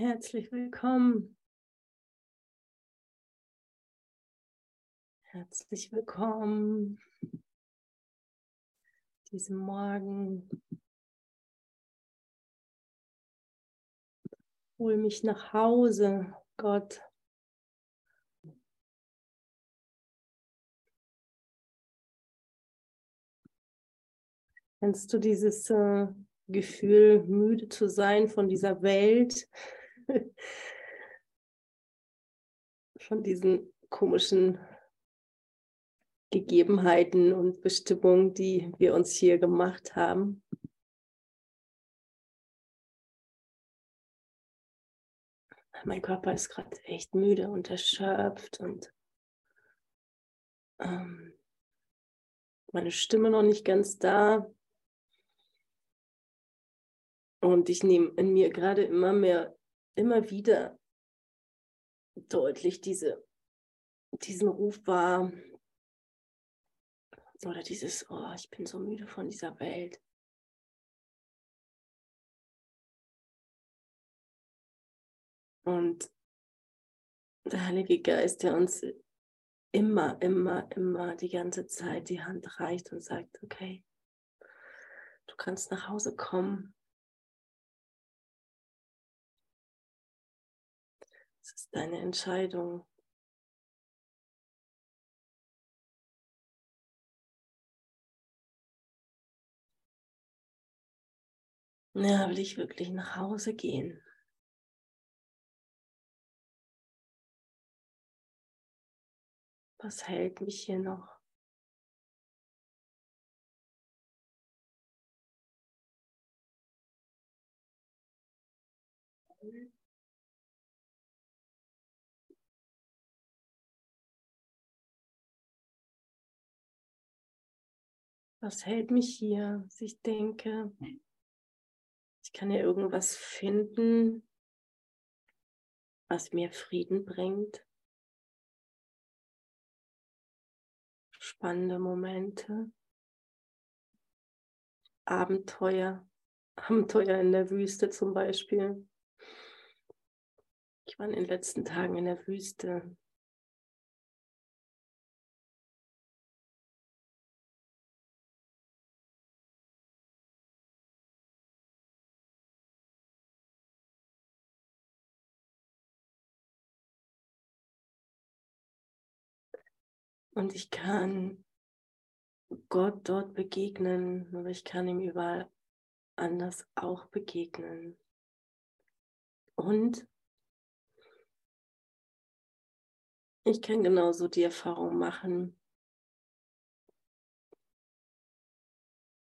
Herzlich willkommen. Herzlich willkommen diesem Morgen. Hol mich nach Hause, Gott. Kennst du dieses äh, Gefühl, müde zu sein von dieser Welt? von diesen komischen Gegebenheiten und Bestimmungen, die wir uns hier gemacht haben. Mein Körper ist gerade echt müde und erschöpft und ähm, meine Stimme noch nicht ganz da. Und ich nehme in mir gerade immer mehr, immer wieder deutlich diese, diesen Ruf wahr. Oder dieses, oh, ich bin so müde von dieser Welt. Und der Heilige Geist, der uns immer, immer, immer die ganze Zeit die Hand reicht und sagt, okay, du kannst nach Hause kommen. Ist deine Entscheidung. Ja, will ich wirklich nach Hause gehen? Was hält mich hier noch? Was hält mich hier, ich denke, ich kann ja irgendwas finden, was mir Frieden bringt. Spannende Momente. Abenteuer. Abenteuer in der Wüste zum Beispiel. Ich war in den letzten Tagen in der Wüste. Und ich kann Gott dort begegnen, aber ich kann ihm überall anders auch begegnen. Und ich kann genauso die Erfahrung machen,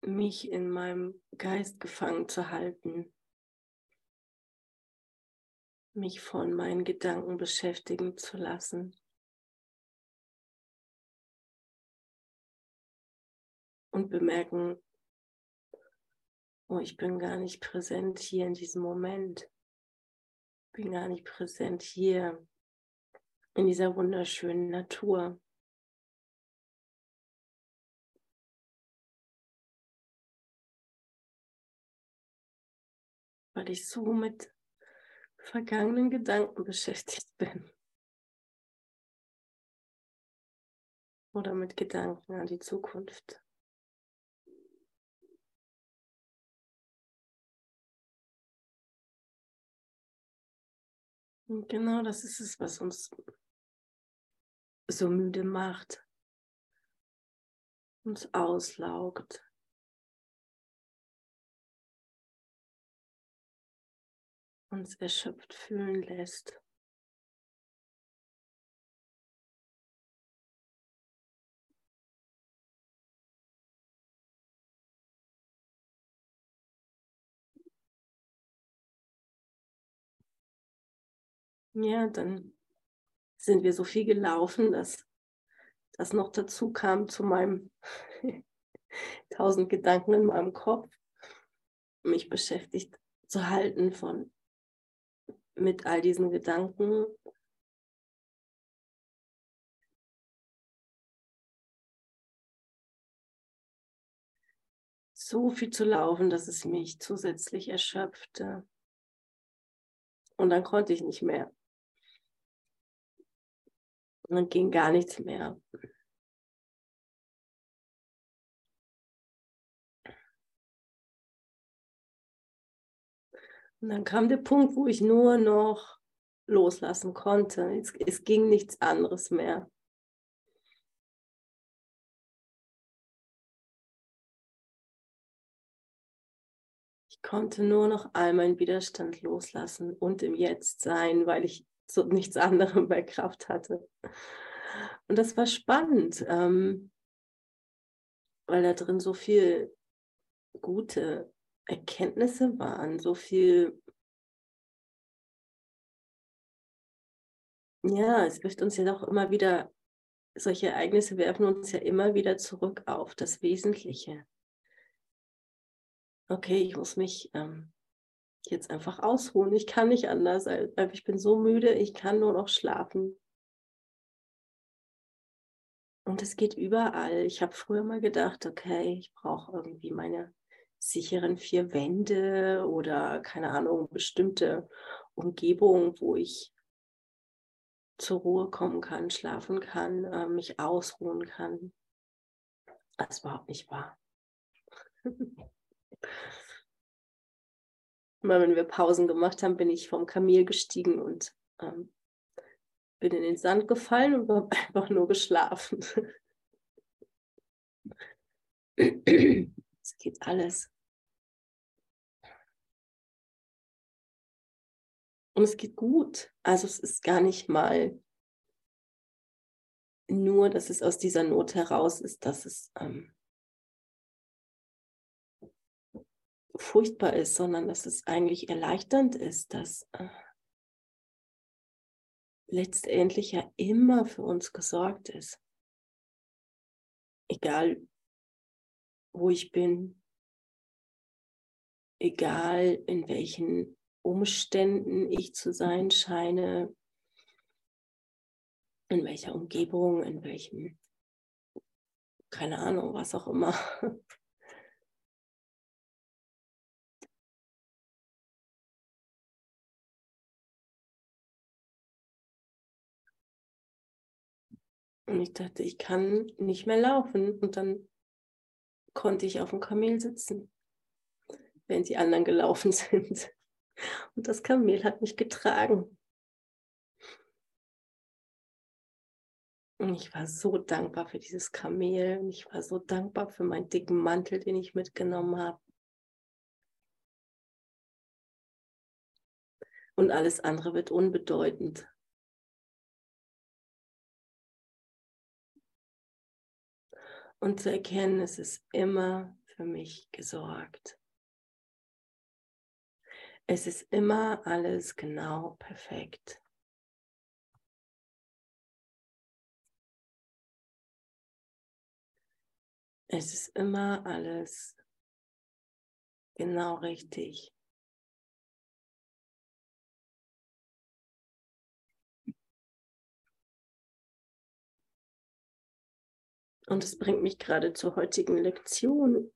mich in meinem Geist gefangen zu halten, mich von meinen Gedanken beschäftigen zu lassen. Und bemerken, oh, ich bin gar nicht präsent hier in diesem Moment. Ich bin gar nicht präsent hier in dieser wunderschönen Natur. Weil ich so mit vergangenen Gedanken beschäftigt bin. Oder mit Gedanken an die Zukunft. Und genau das ist es, was uns so müde macht, uns auslaugt. uns erschöpft fühlen lässt. Ja, dann sind wir so viel gelaufen, dass das noch dazu kam zu meinem tausend Gedanken in meinem Kopf, mich beschäftigt zu halten von mit all diesen Gedanken. So viel zu laufen, dass es mich zusätzlich erschöpfte. Und dann konnte ich nicht mehr. Und dann ging gar nichts mehr. Und dann kam der Punkt, wo ich nur noch loslassen konnte. Es, es ging nichts anderes mehr. Ich konnte nur noch all meinen Widerstand loslassen und im Jetzt sein, weil ich so nichts anderem bei Kraft hatte. Und das war spannend, ähm, weil da drin so viel gute Erkenntnisse waren, so viel, ja, es wirft uns ja doch immer wieder, solche Ereignisse werfen uns ja immer wieder zurück auf das Wesentliche. Okay, ich muss mich ähm, jetzt einfach ausruhen. Ich kann nicht anders, ich bin so müde, ich kann nur noch schlafen. Und es geht überall. Ich habe früher mal gedacht, okay, ich brauche irgendwie meine sicheren vier Wände oder keine Ahnung, bestimmte Umgebung, wo ich zur Ruhe kommen kann, schlafen kann, äh, mich ausruhen kann. Das ist überhaupt nicht wahr. Immer wenn wir Pausen gemacht haben, bin ich vom Kamel gestiegen und ähm, bin in den Sand gefallen und habe einfach nur geschlafen. Es geht alles. Und es geht gut. Also es ist gar nicht mal nur, dass es aus dieser Not heraus ist, dass es ähm, furchtbar ist, sondern dass es eigentlich erleichternd ist, dass äh, letztendlich ja immer für uns gesorgt ist. Egal, wo ich bin, egal in welchen Umständen ich zu sein scheine, in welcher Umgebung, in welchem, keine Ahnung, was auch immer. Und ich dachte, ich kann nicht mehr laufen. Und dann konnte ich auf dem Kamel sitzen, während die anderen gelaufen sind. Und das Kamel hat mich getragen. Und ich war so dankbar für dieses Kamel. Und ich war so dankbar für meinen dicken Mantel, den ich mitgenommen habe. Und alles andere wird unbedeutend. Und zu erkennen, es ist immer für mich gesorgt. Es ist immer alles genau perfekt. Es ist immer alles genau richtig. Und es bringt mich gerade zur heutigen Lektion.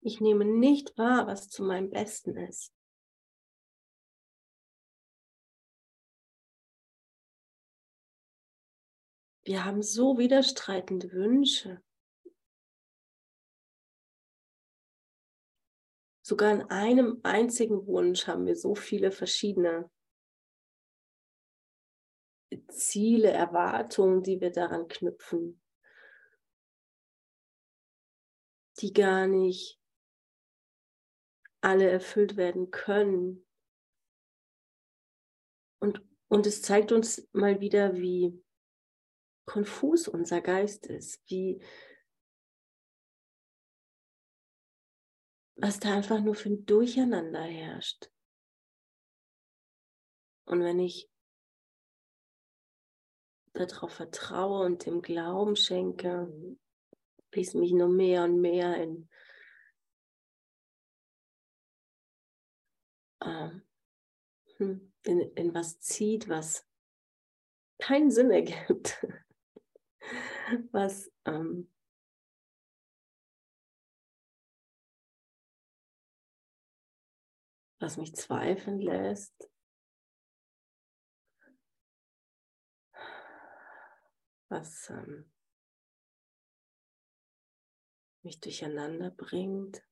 Ich nehme nicht wahr, was zu meinem Besten ist. Wir haben so widerstreitende Wünsche. Sogar in einem einzigen Wunsch haben wir so viele verschiedene Ziele, Erwartungen, die wir daran knüpfen, die gar nicht alle erfüllt werden können. Und, und es zeigt uns mal wieder, wie konfus unser Geist ist, wie, was da einfach nur für ein Durcheinander herrscht. Und wenn ich darauf vertraue und dem Glauben schenke, wie es mich nur mehr und mehr in, ähm, hm, in, in was zieht, was keinen Sinn ergibt, was ähm, was mich zweifeln lässt, was ähm, mich durcheinander bringt.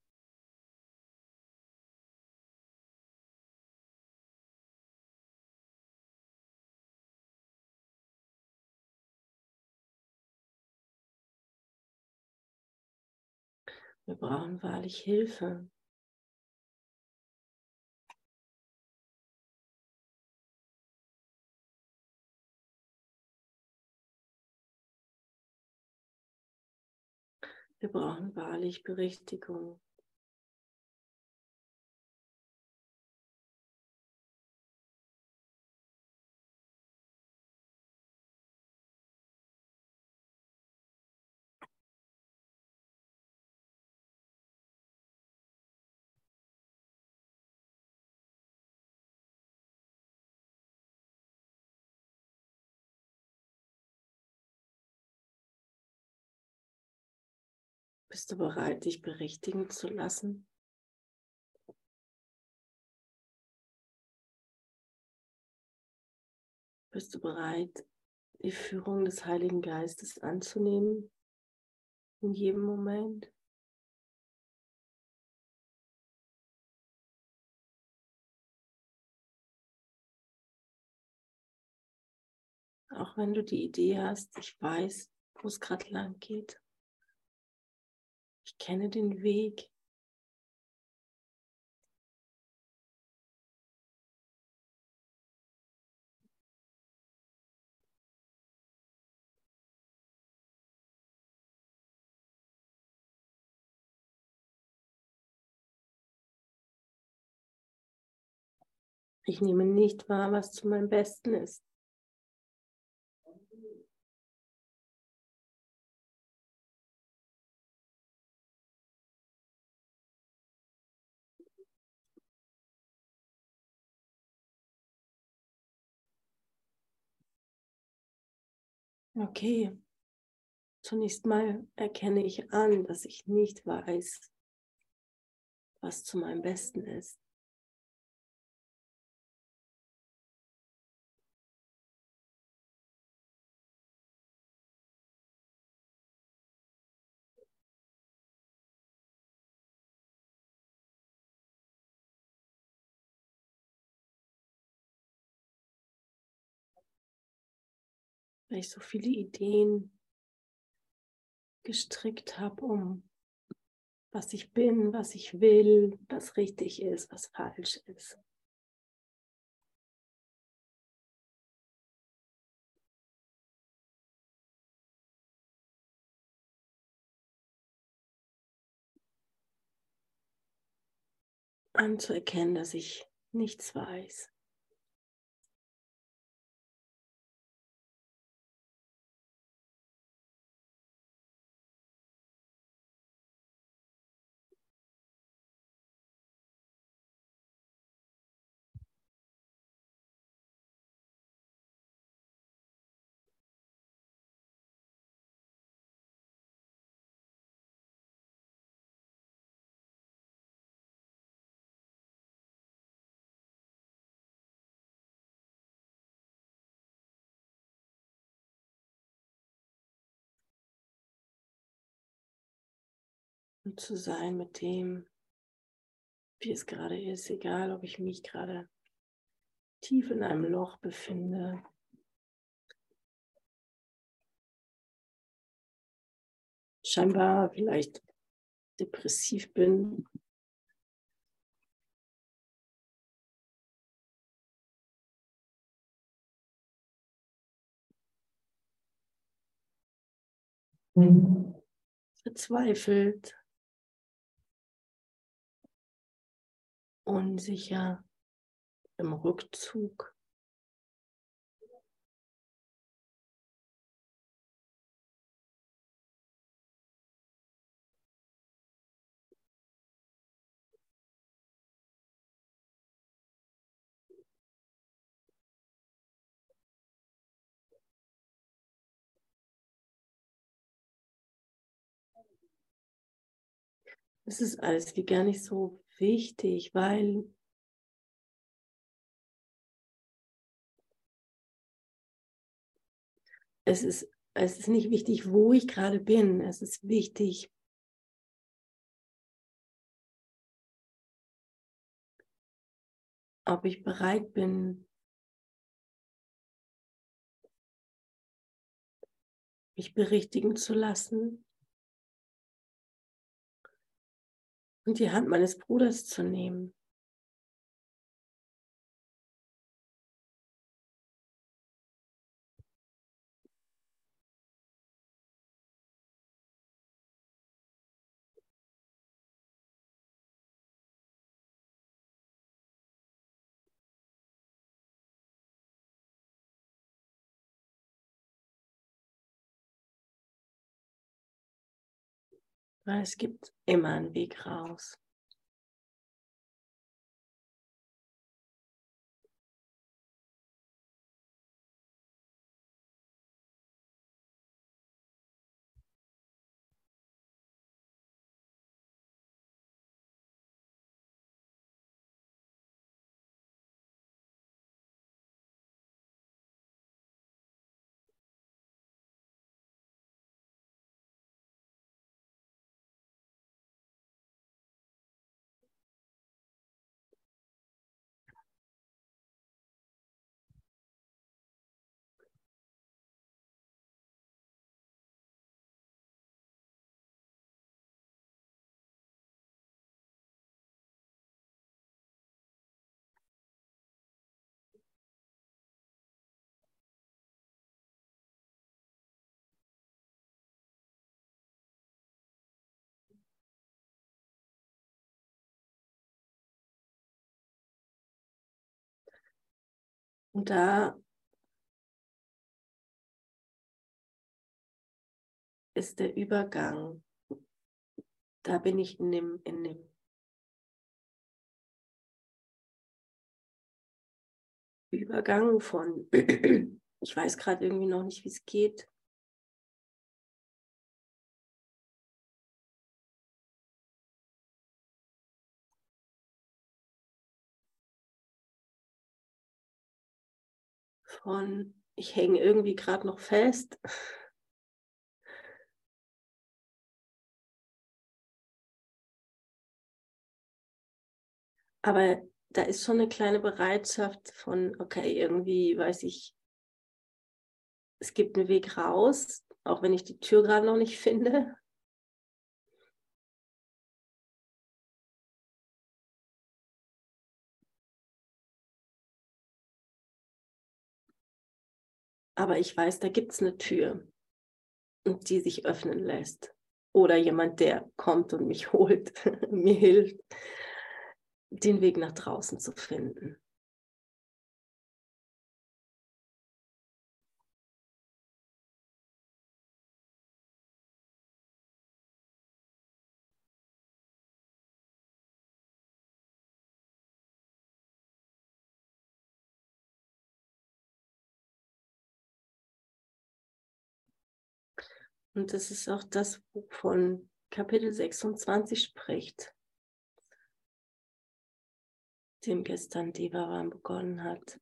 Wir brauchen wahrlich Hilfe. Wir brauchen wahrlich Berichtigung. Bist du bereit, dich berichtigen zu lassen? Bist du bereit, die Führung des Heiligen Geistes anzunehmen in jedem Moment? Auch wenn du die Idee hast, ich weiß, wo es gerade lang geht. Ich kenne den Weg. Ich nehme nicht wahr, was zu meinem Besten ist. Okay, zunächst mal erkenne ich an, dass ich nicht weiß, was zu meinem Besten ist. Weil ich so viele Ideen gestrickt habe, um was ich bin, was ich will, was richtig ist, was falsch ist. Anzuerkennen, dass ich nichts weiß. Zu sein mit dem, wie es gerade ist, egal ob ich mich gerade tief in einem Loch befinde. Scheinbar vielleicht depressiv bin. Verzweifelt. unsicher im Rückzug. Es ist alles wie gar nicht so wichtig, weil es ist, es ist nicht wichtig, wo ich gerade bin. Es ist wichtig, ob ich bereit bin, mich berichtigen zu lassen und die Hand meines Bruders zu nehmen. Weil es gibt immer einen Weg raus. Und da ist der Übergang. Da bin ich in dem, in dem Übergang von, ich weiß gerade irgendwie noch nicht, wie es geht. Von, ich hänge irgendwie gerade noch fest. Aber da ist schon eine kleine Bereitschaft von, okay, irgendwie weiß ich, es gibt einen Weg raus, auch wenn ich die Tür gerade noch nicht finde. Aber ich weiß, da gibt es eine Tür, die sich öffnen lässt. Oder jemand, der kommt und mich holt, mir hilft den Weg nach draußen zu finden. Und das ist auch das, wovon Kapitel 26 spricht dem gestern Devaram begonnen hat.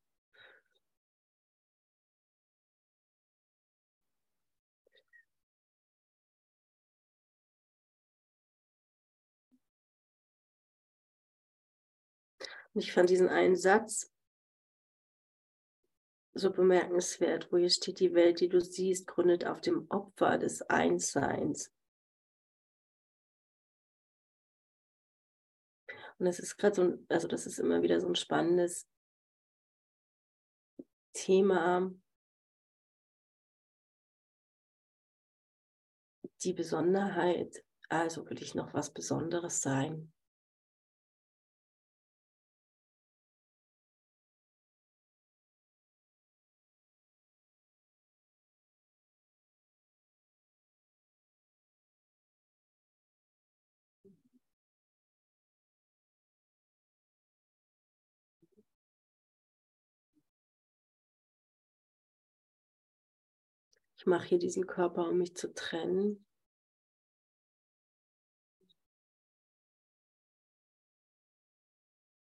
Ich fand diesen einen Satz so bemerkenswert, wo hier steht, die Welt, die du siehst, gründet auf dem Opfer des Einsseins. Und das ist gerade so, also das ist immer wieder so ein spannendes Thema. Die Besonderheit, also will ich noch was Besonderes sein. Ich mache hier diesen Körper, um mich zu trennen.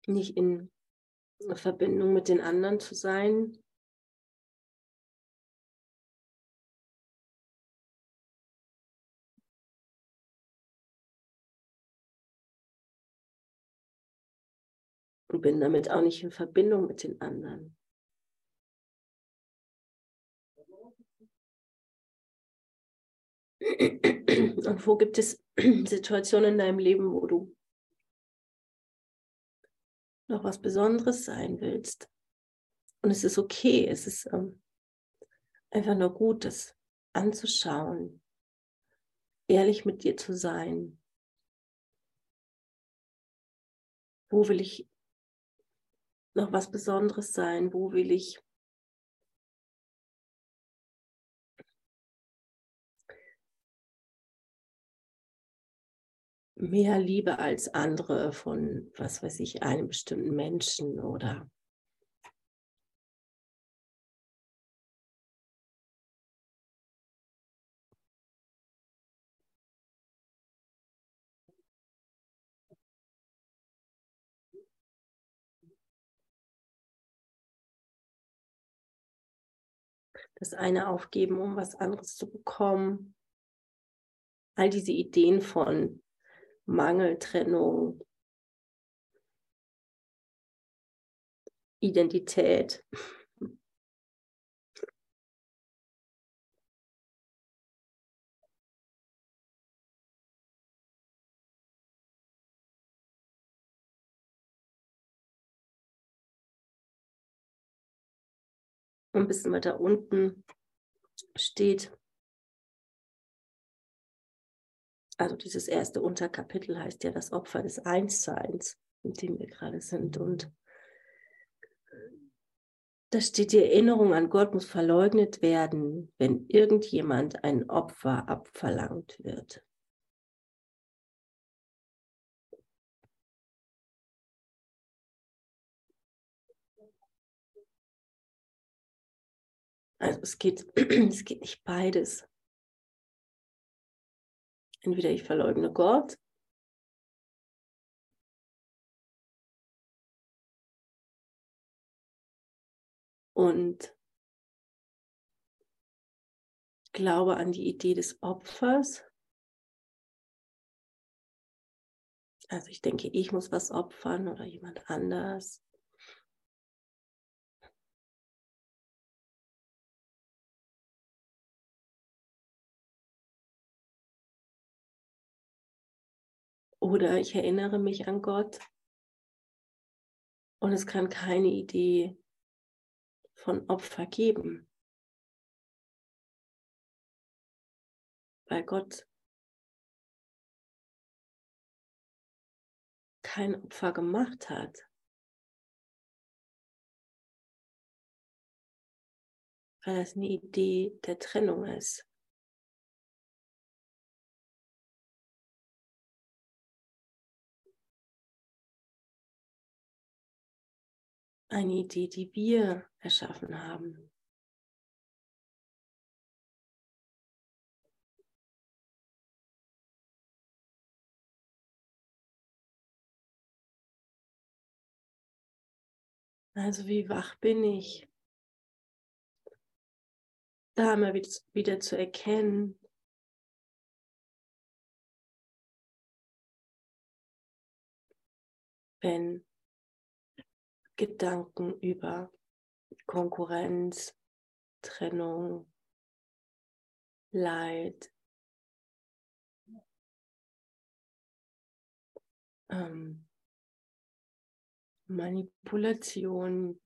nicht in Verbindung mit den anderen zu sein. Und bin damit auch nicht in Verbindung mit den anderen. Und wo gibt es Situationen in deinem Leben, wo du noch was Besonderes sein willst? Und es ist okay, es ist ähm, einfach nur gut, das anzuschauen, ehrlich mit dir zu sein. Wo will ich noch was Besonderes sein? Wo will ich mehr Liebe als andere von, was weiß ich, einem bestimmten Menschen oder das eine aufgeben, um was anderes zu bekommen. All diese Ideen von Mangel, Trennung, Identität. ein bisschen weiter unten steht also dieses erste Unterkapitel heißt ja das Opfer des Einsseins, in dem wir gerade sind. Und da steht die Erinnerung an Gott muss verleugnet werden, wenn irgendjemand ein Opfer abverlangt wird. Also es geht, es geht nicht beides. Entweder ich verleugne Gott und glaube an die Idee des Opfers. Also ich denke, ich muss was opfern oder jemand anders. Oder ich erinnere mich an Gott und es kann keine Idee von Opfer geben. Weil Gott kein Opfer gemacht hat. Weil das eine Idee der Trennung ist. Eine Idee, die wir erschaffen haben. Also wie wach bin ich? Da mal wieder zu erkennen, wenn Gedanken über Konkurrenz, Trennung, Leid, ähm, Manipulation,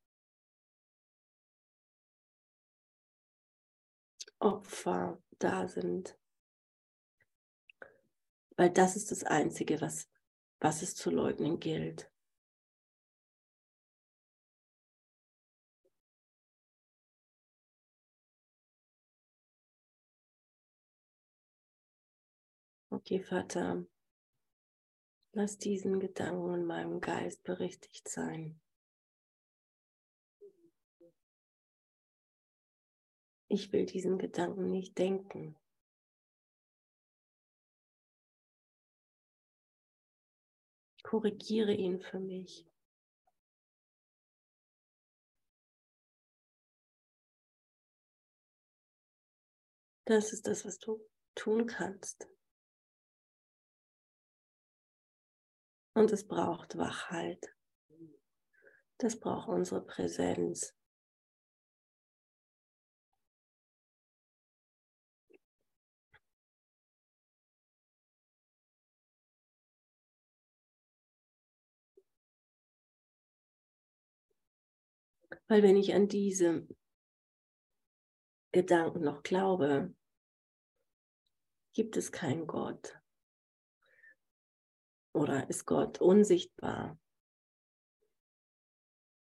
Opfer da sind. Weil das ist das Einzige, was, was es zu leugnen gilt. Okay, Vater, lass diesen Gedanken in meinem Geist berichtigt sein. Ich will diesen Gedanken nicht denken. Korrigiere ihn für mich. Das ist das, was du tun kannst. Und es braucht Wachheit. Das braucht unsere Präsenz. Weil wenn ich an diese Gedanken noch glaube, gibt es keinen Gott. Oder ist Gott unsichtbar?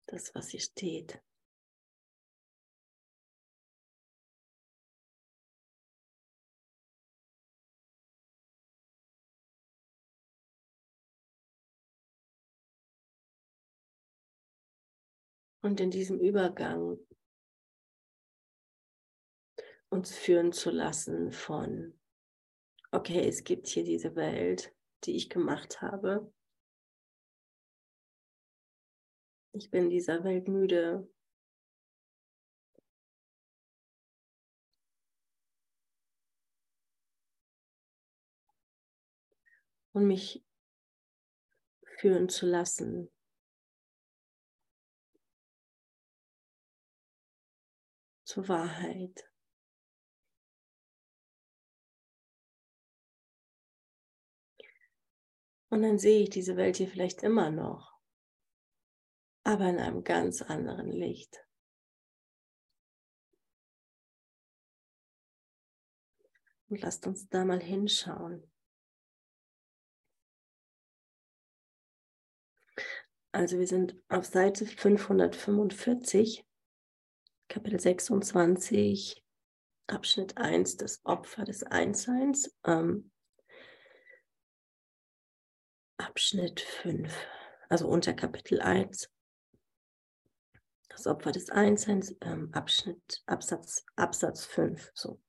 Das, was hier steht. Und in diesem Übergang uns führen zu lassen von, okay, es gibt hier diese Welt, die ich gemacht habe. Ich bin dieser Welt müde. Und mich führen zu lassen zur Wahrheit. Und dann sehe ich diese Welt hier vielleicht immer noch, aber in einem ganz anderen Licht. Und lasst uns da mal hinschauen. Also wir sind auf Seite 545 Kapitel 26, Abschnitt 1, das Opfer des Einsseins. Ähm, Abschnitt 5, also unter Kapitel 1, das Opfer des Einsseins, ähm, Abschnitt, Absatz, Absatz 5. So.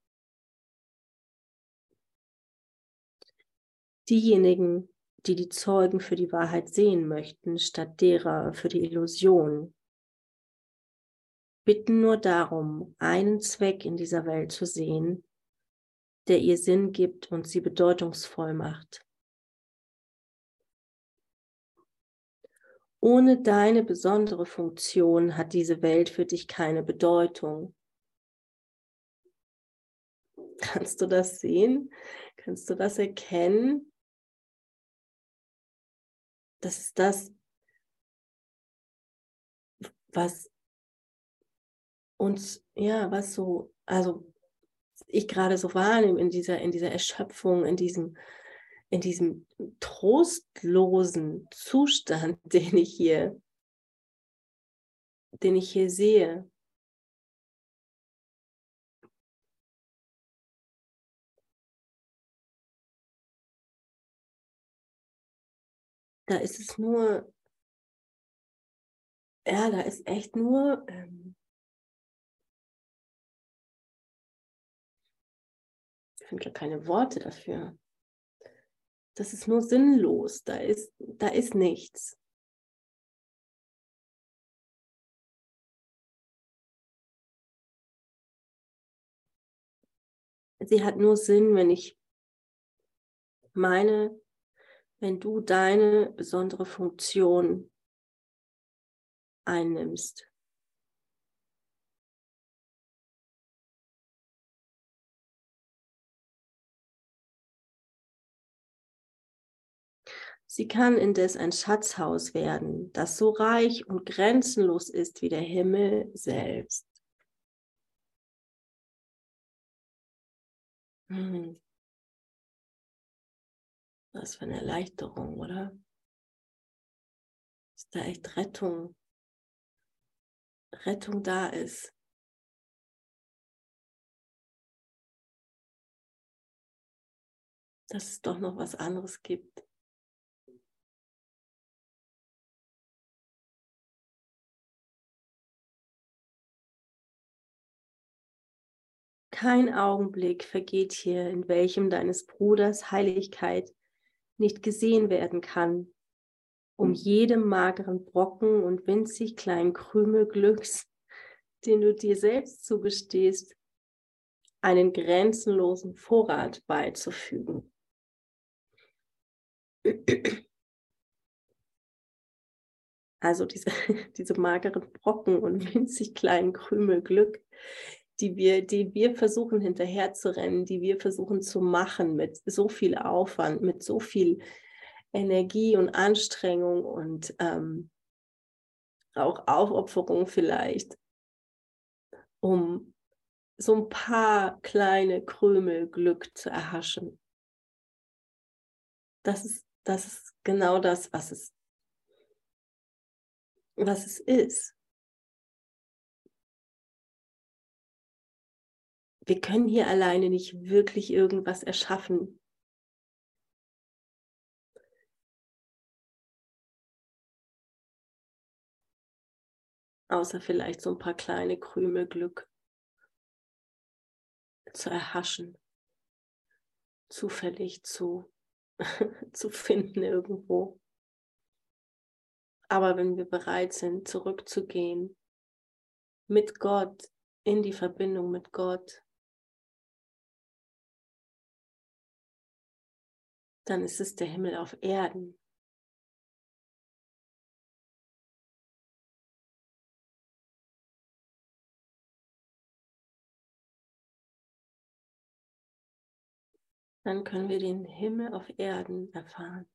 Diejenigen, die die Zeugen für die Wahrheit sehen möchten, statt derer für die Illusion, bitten nur darum, einen Zweck in dieser Welt zu sehen, der ihr Sinn gibt und sie bedeutungsvoll macht. Ohne deine besondere Funktion hat diese Welt für dich keine Bedeutung. Kannst du das sehen? Kannst du das erkennen? Das ist das, was uns, ja, was so, also ich gerade so wahrnehme in dieser, in dieser Erschöpfung, in diesem, in diesem trostlosen Zustand, den ich hier, den ich hier sehe. Da ist es nur, ja, da ist echt nur ähm, finde gar keine Worte dafür. Das ist nur sinnlos. Da ist, da ist nichts. Sie hat nur Sinn, wenn ich meine, wenn du deine besondere Funktion einnimmst. Sie kann indes ein Schatzhaus werden, das so reich und grenzenlos ist wie der Himmel selbst. Hm. Was für eine Erleichterung, oder? Ist da echt Rettung? Rettung da ist. Dass es doch noch was anderes gibt. Kein Augenblick vergeht hier, in welchem deines Bruders Heiligkeit nicht gesehen werden kann, um jedem mageren Brocken und winzig kleinen Krümel Glücks, den du dir selbst zugestehst, einen grenzenlosen Vorrat beizufügen. Also diese, diese mageren Brocken und winzig kleinen Krümel Glück, die wir, die wir versuchen hinterherzurennen, die wir versuchen zu machen mit so viel Aufwand, mit so viel Energie und Anstrengung und ähm, auch Aufopferung vielleicht, um so ein paar kleine Krümel Glück zu erhaschen. Das ist, das ist genau das, was es, was es ist. Wir können hier alleine nicht wirklich irgendwas erschaffen. Außer vielleicht so ein paar kleine Krümel Glück zu erhaschen, zufällig zu, zu finden irgendwo. Aber wenn wir bereit sind, zurückzugehen, mit Gott, in die Verbindung mit Gott, dann ist es der Himmel auf Erden. dann können wir den Himmel auf Erden erfahren.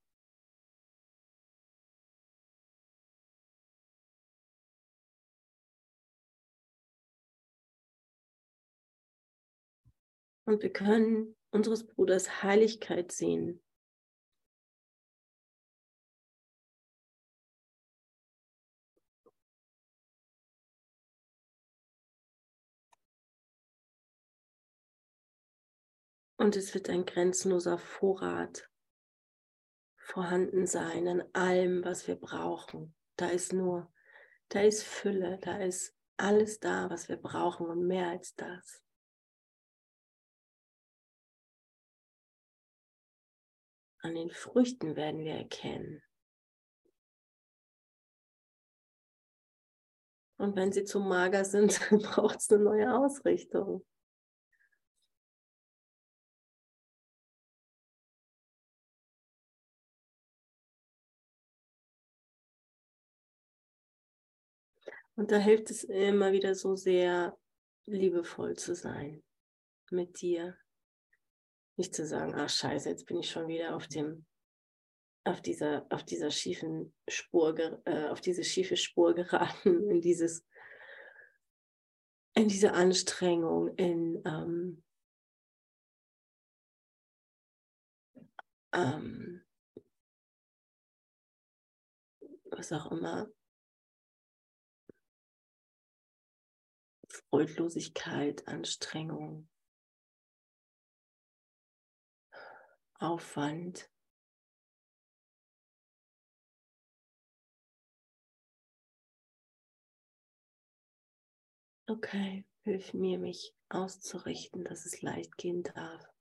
Und wir können unseres Bruders Heiligkeit sehen. Und es wird ein grenzenloser Vorrat vorhanden sein an allem, was wir brauchen. Da ist nur, da ist Fülle, da ist alles da, was wir brauchen und mehr als das. An den Früchten werden wir erkennen. Und wenn sie zu mager sind, braucht es eine neue Ausrichtung. Und da hilft es immer wieder so sehr, liebevoll zu sein mit dir. Nicht zu sagen, ach scheiße, jetzt bin ich schon wieder auf dem, auf dieser, auf dieser schiefen Spur, äh, auf diese schiefe Spur geraten, in dieses, in diese Anstrengung, in ähm, ähm, was auch immer, Freudlosigkeit, Anstrengung, Aufwand. Okay, hilf mir, mich auszurichten, dass es leicht gehen darf.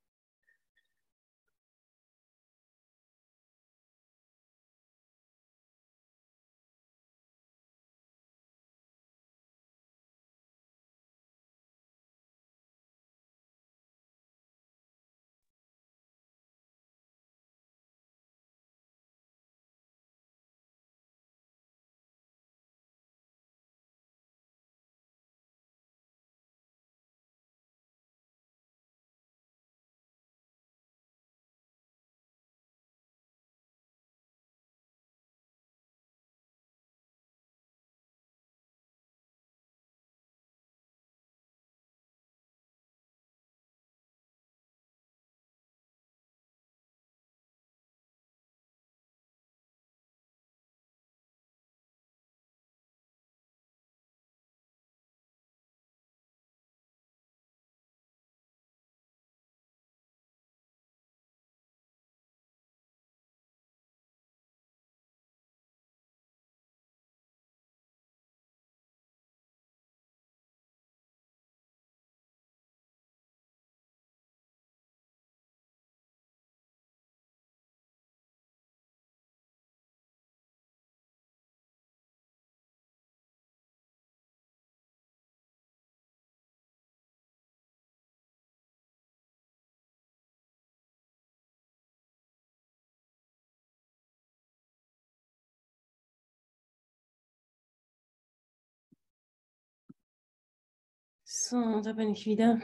So, da bin ich wieder.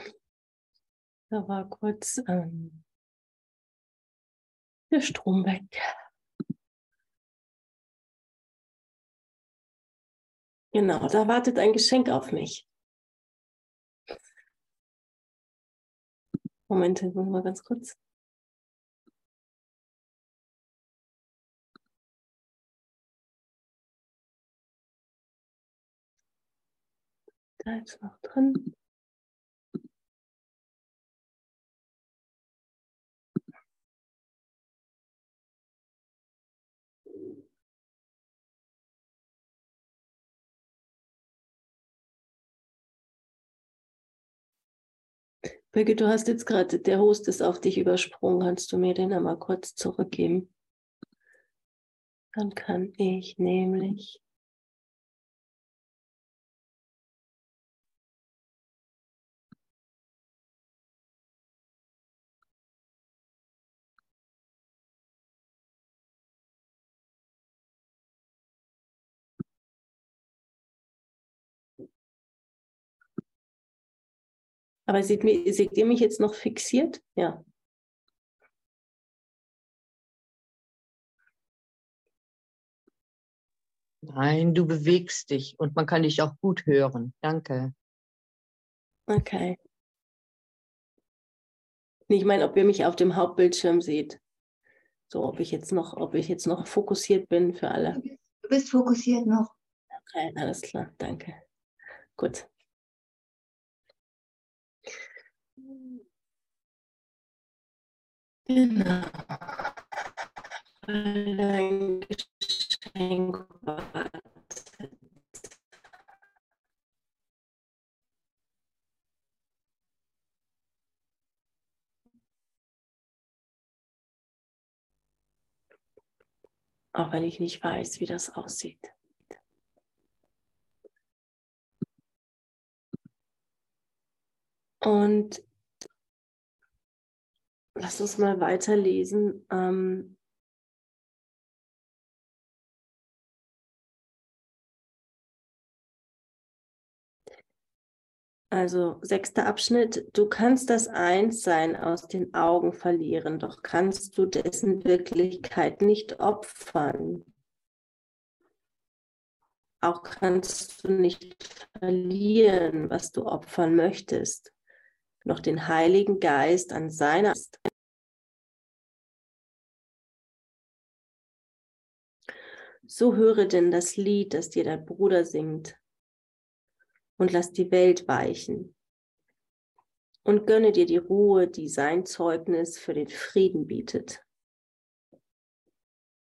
Da war kurz ähm, der Strom weg. Genau, da wartet ein Geschenk auf mich. Moment, mal ganz kurz. Da ist noch drin. Birgit, du hast jetzt gerade, der Host ist auf dich übersprungen. Kannst du mir den einmal kurz zurückgeben? Dann kann ich nämlich Aber seht, seht ihr mich jetzt noch fixiert? Ja. Nein, du bewegst dich und man kann dich auch gut hören. Danke. Okay. Ich meine, ob ihr mich auf dem Hauptbildschirm seht. So, ob ich jetzt noch, ob ich jetzt noch fokussiert bin für alle. Du bist fokussiert noch. Okay, alles klar, danke. Gut. Genau. Ein Geschenk. Auch wenn ich nicht weiß, wie das aussieht. Und lass uns mal weiterlesen. Ähm, also sechster Abschnitt. Du kannst das Einssein aus den Augen verlieren, doch kannst du dessen Wirklichkeit nicht opfern. Auch kannst du nicht verlieren, was du opfern möchtest noch den Heiligen Geist an seiner So höre denn das Lied, das dir dein Bruder singt, und lass die Welt weichen. Und gönne dir die Ruhe, die sein Zeugnis für den Frieden bietet.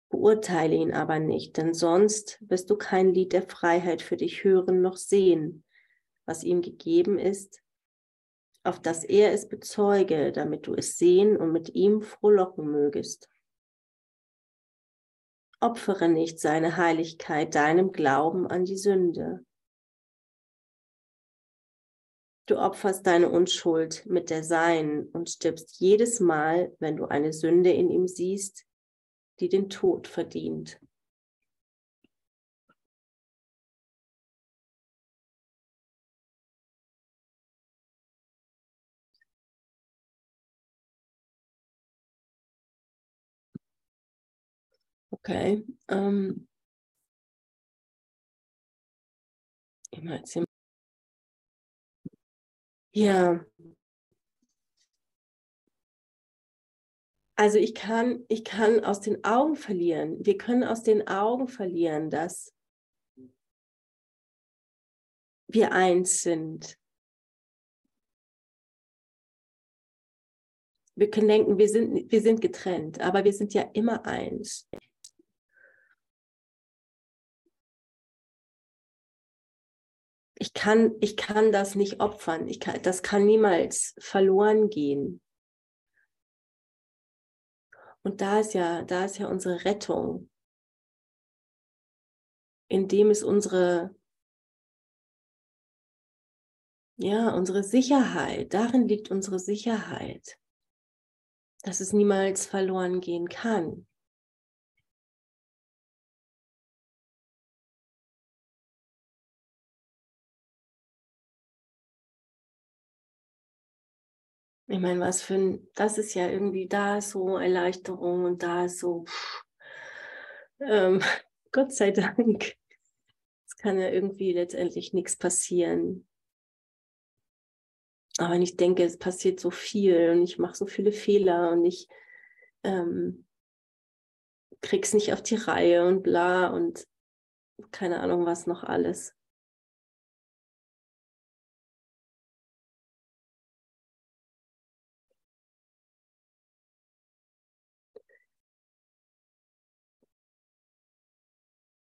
Beurteile ihn aber nicht, denn sonst wirst du kein Lied der Freiheit für dich hören noch sehen, was ihm gegeben ist, auf dass er es bezeuge, damit du es sehen und mit ihm frohlocken mögest. Opfere nicht seine Heiligkeit deinem Glauben an die Sünde. Du opferst deine Unschuld mit der Seinen und stirbst jedes Mal, wenn du eine Sünde in ihm siehst, die den Tod verdient. Okay. Ähm, ja. Also ich kann, ich kann aus den Augen verlieren. Wir können aus den Augen verlieren, dass wir eins sind. Wir können denken, wir sind, wir sind getrennt, aber wir sind ja immer eins. Ich kann, ich kann das nicht opfern. Ich kann, das kann niemals verloren gehen. Und da ist ja, da ist ja unsere Rettung. In dem ist unsere, ja, unsere Sicherheit. Darin liegt unsere Sicherheit, dass es niemals verloren gehen kann. Ich meine, was für ein, das ist ja irgendwie, da so Erleichterung und da ist so, pff, ähm, Gott sei Dank. Es kann ja irgendwie letztendlich nichts passieren. Aber wenn ich denke, es passiert so viel und ich mache so viele Fehler und ich ähm, krieg's nicht auf die Reihe und bla und keine Ahnung was noch alles.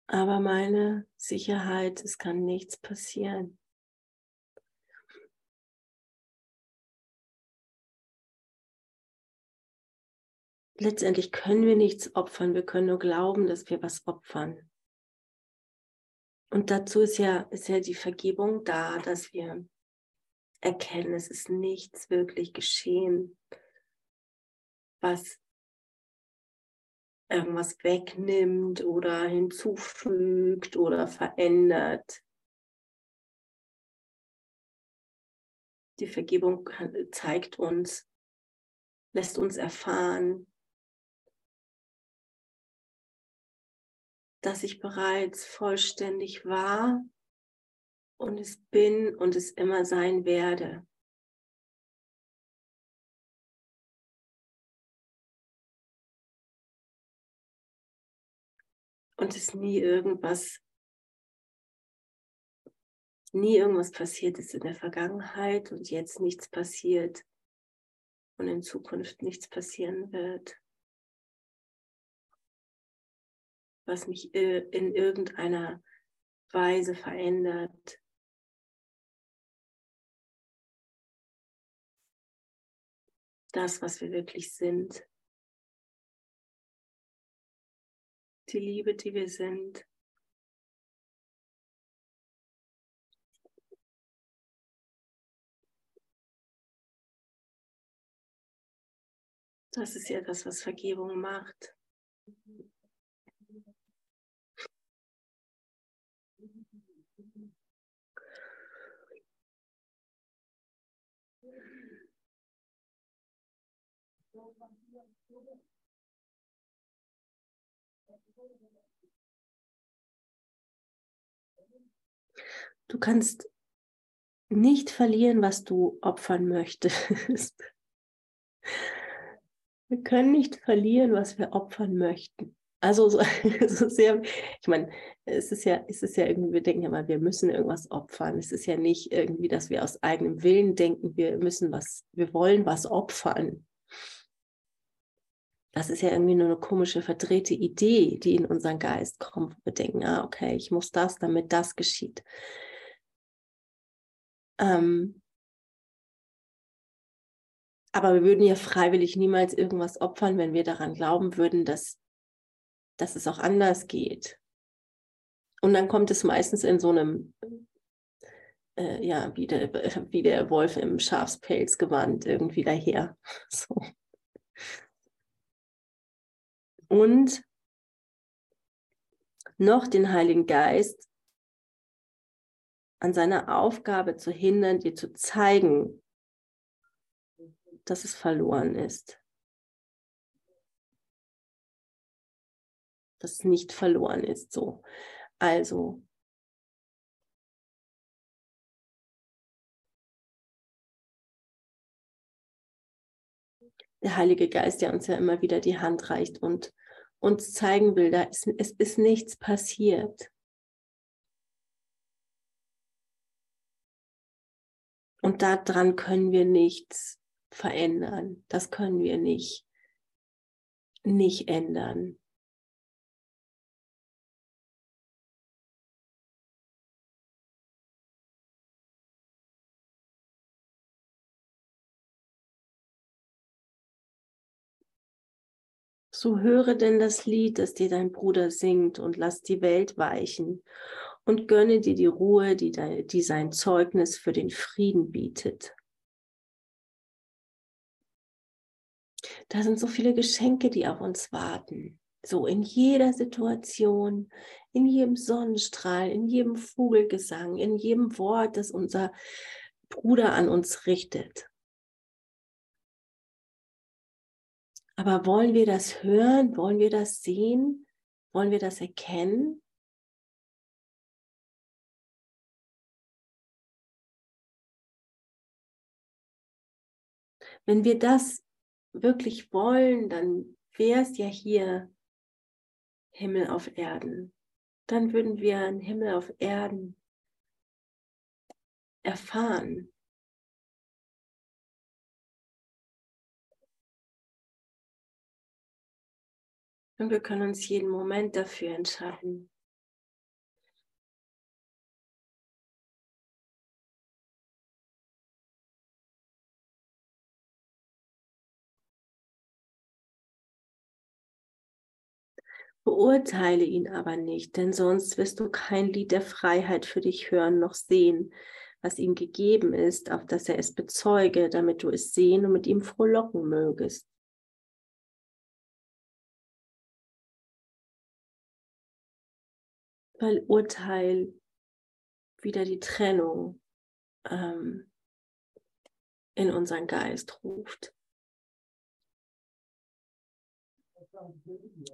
Aber meine Sicherheit, es kann nichts passieren. Letztendlich können wir nichts opfern, wir können nur glauben, dass wir was opfern. Und dazu ist ja, ist ja die Vergebung da, dass wir erkennen, es ist nichts wirklich geschehen, was irgendwas wegnimmt oder hinzufügt oder verändert. Die Vergebung zeigt uns, lässt uns erfahren, dass ich bereits vollständig war und es bin und es immer sein werde. Und es nie irgendwas, nie irgendwas passiert ist in der Vergangenheit und jetzt nichts passiert und in Zukunft nichts passieren wird, was mich in irgendeiner Weise verändert. Das, was wir wirklich sind. Die Liebe, die wir sind. Das ist ja das, was Vergebung macht. Du kannst nicht verlieren, was du opfern möchtest. Wir können nicht verlieren, was wir opfern möchten. Also so, so sehr, ich meine, es ist ja, es ist ja irgendwie, wir denken ja mal, wir müssen irgendwas opfern. Es ist ja nicht irgendwie, dass wir aus eigenem Willen denken, wir müssen was, wir wollen was opfern das ist ja irgendwie nur eine komische, verdrehte Idee, die in unseren Geist kommt. Wir denken, ah, okay, ich muss das, damit das geschieht. Ähm, aber wir würden ja freiwillig niemals irgendwas opfern, wenn wir daran glauben würden, dass, dass es auch anders geht. Und dann kommt es meistens in so einem, äh, ja, wie der, wie der Wolf im Schafspelz gewandt irgendwie daher. So und noch den Heiligen Geist an seiner Aufgabe zu hindern, dir zu zeigen, dass es verloren ist. Dass es nicht verloren ist. So. Also. Der Heilige Geist, der uns ja immer wieder die Hand reicht und uns zeigen will, da ist, es ist nichts passiert. Und daran können wir nichts verändern. Das können wir nicht, nicht ändern. So höre denn das Lied, das dir dein Bruder singt, und lass die Welt weichen und gönne dir die Ruhe, die, de, die sein Zeugnis für den Frieden bietet. Da sind so viele Geschenke, die auf uns warten. So in jeder Situation, in jedem Sonnenstrahl, in jedem Vogelgesang, in jedem Wort, das unser Bruder an uns richtet. Aber wollen wir das hören? Wollen wir das sehen? Wollen wir das erkennen? Wenn wir das wirklich wollen, dann wäre es ja hier Himmel auf Erden. Dann würden wir einen Himmel auf Erden erfahren. Und wir können uns jeden Moment dafür entscheiden. Beurteile ihn aber nicht, denn sonst wirst du kein Lied der Freiheit für dich hören noch sehen, was ihm gegeben ist, auf dass er es bezeuge, damit du es sehen und mit ihm frohlocken mögest. Weil Urteil wieder die Trennung ähm, in unseren Geist ruft.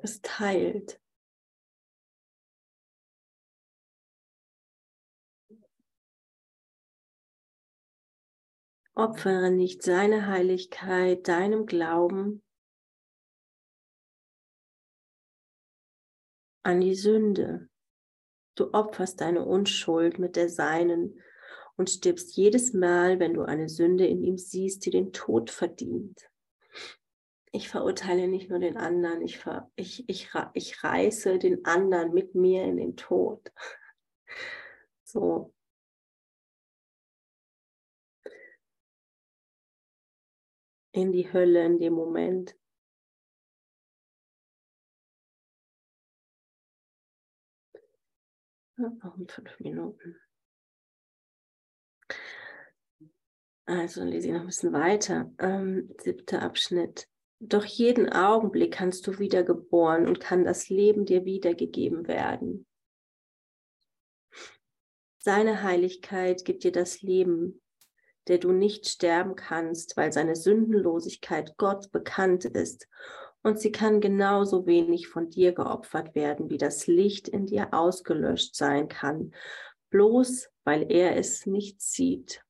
Es teilt. Opfere nicht seine Heiligkeit deinem Glauben an die Sünde. Du opferst deine Unschuld mit der seinen und stirbst jedes Mal, wenn du eine Sünde in ihm siehst, die den Tod verdient ich verurteile nicht nur den anderen, ich, ver, ich, ich, ich reiße den anderen mit mir in den Tod. So. In die Hölle in dem Moment. noch in fünf Minuten. Also lese ich noch ein bisschen weiter. Ähm, siebter Abschnitt. Doch jeden Augenblick kannst du wiedergeboren und kann das Leben dir wiedergegeben werden. Seine Heiligkeit gibt dir das Leben, der du nicht sterben kannst, weil seine Sündenlosigkeit Gott bekannt ist und sie kann genauso wenig von dir geopfert werden, wie das Licht in dir ausgelöscht sein kann, bloß weil er es nicht sieht.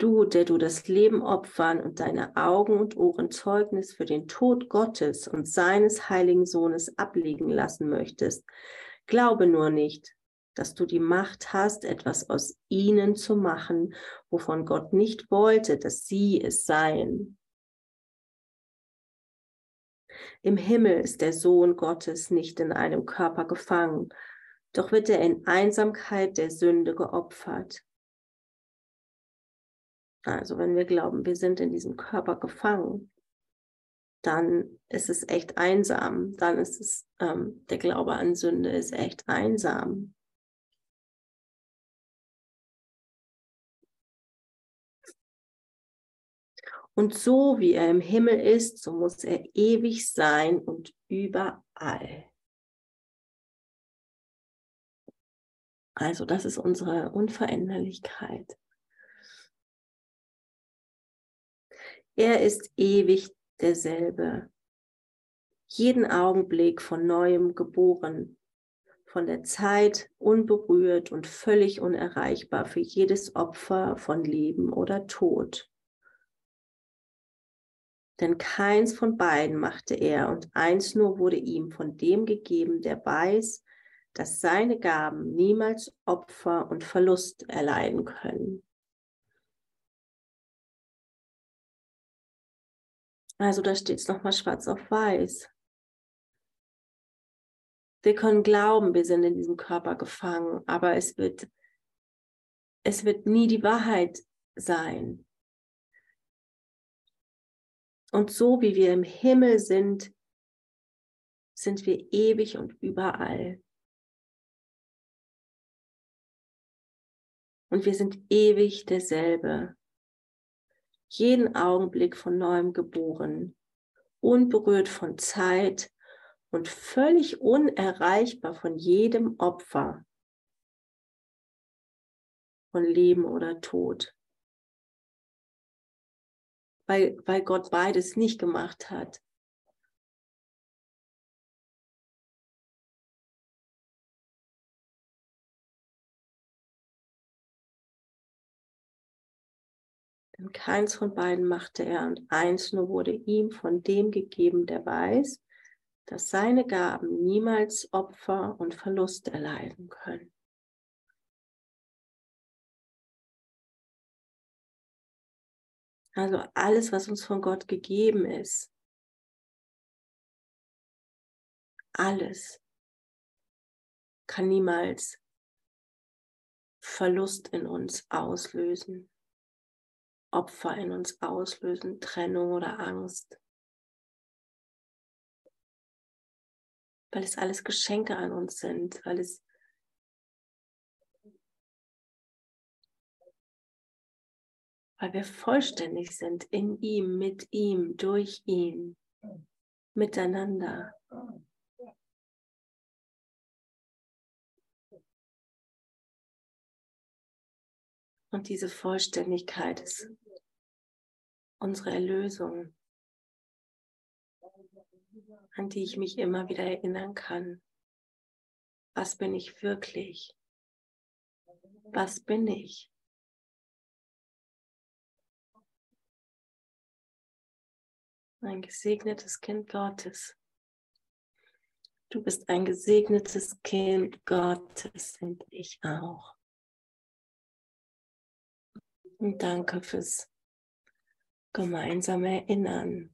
Du, der du das Leben opfern und deine Augen und Ohren Zeugnis für den Tod Gottes und seines heiligen Sohnes ablegen lassen möchtest, glaube nur nicht, dass du die Macht hast, etwas aus ihnen zu machen, wovon Gott nicht wollte, dass sie es seien. Im Himmel ist der Sohn Gottes nicht in einem Körper gefangen, doch wird er in Einsamkeit der Sünde geopfert. Also wenn wir glauben, wir sind in diesem Körper gefangen, dann ist es echt einsam. Dann ist es, ähm, der Glaube an Sünde ist echt einsam. Und so wie er im Himmel ist, so muss er ewig sein und überall. Also das ist unsere Unveränderlichkeit. Er ist ewig derselbe, jeden Augenblick von neuem geboren, von der Zeit unberührt und völlig unerreichbar für jedes Opfer von Leben oder Tod. Denn keins von beiden machte er und eins nur wurde ihm von dem gegeben, der weiß, dass seine Gaben niemals Opfer und Verlust erleiden können. Also da steht es nochmal schwarz auf weiß. Wir können glauben, wir sind in diesem Körper gefangen, aber es wird, es wird nie die Wahrheit sein. Und so wie wir im Himmel sind, sind wir ewig und überall. Und wir sind ewig derselbe jeden Augenblick von neuem geboren, unberührt von Zeit und völlig unerreichbar von jedem Opfer. von Leben oder Tod. Weil, weil Gott beides nicht gemacht hat. Denn keins von beiden machte er und eins nur wurde ihm von dem gegeben, der weiß, dass seine Gaben niemals Opfer und Verlust erleiden können. Also alles, was uns von Gott gegeben ist, alles kann niemals Verlust in uns auslösen. Opfer in uns auslösen, Trennung oder Angst. Weil es alles Geschenke an uns sind, weil es weil wir vollständig sind in ihm, mit ihm, durch ihn, miteinander. Und diese Vollständigkeit ist unsere Erlösung, an die ich mich immer wieder erinnern kann. Was bin ich wirklich? Was bin ich? Ein gesegnetes Kind Gottes. Du bist ein gesegnetes Kind Gottes und ich auch. Und danke fürs gemeinsame Erinnern.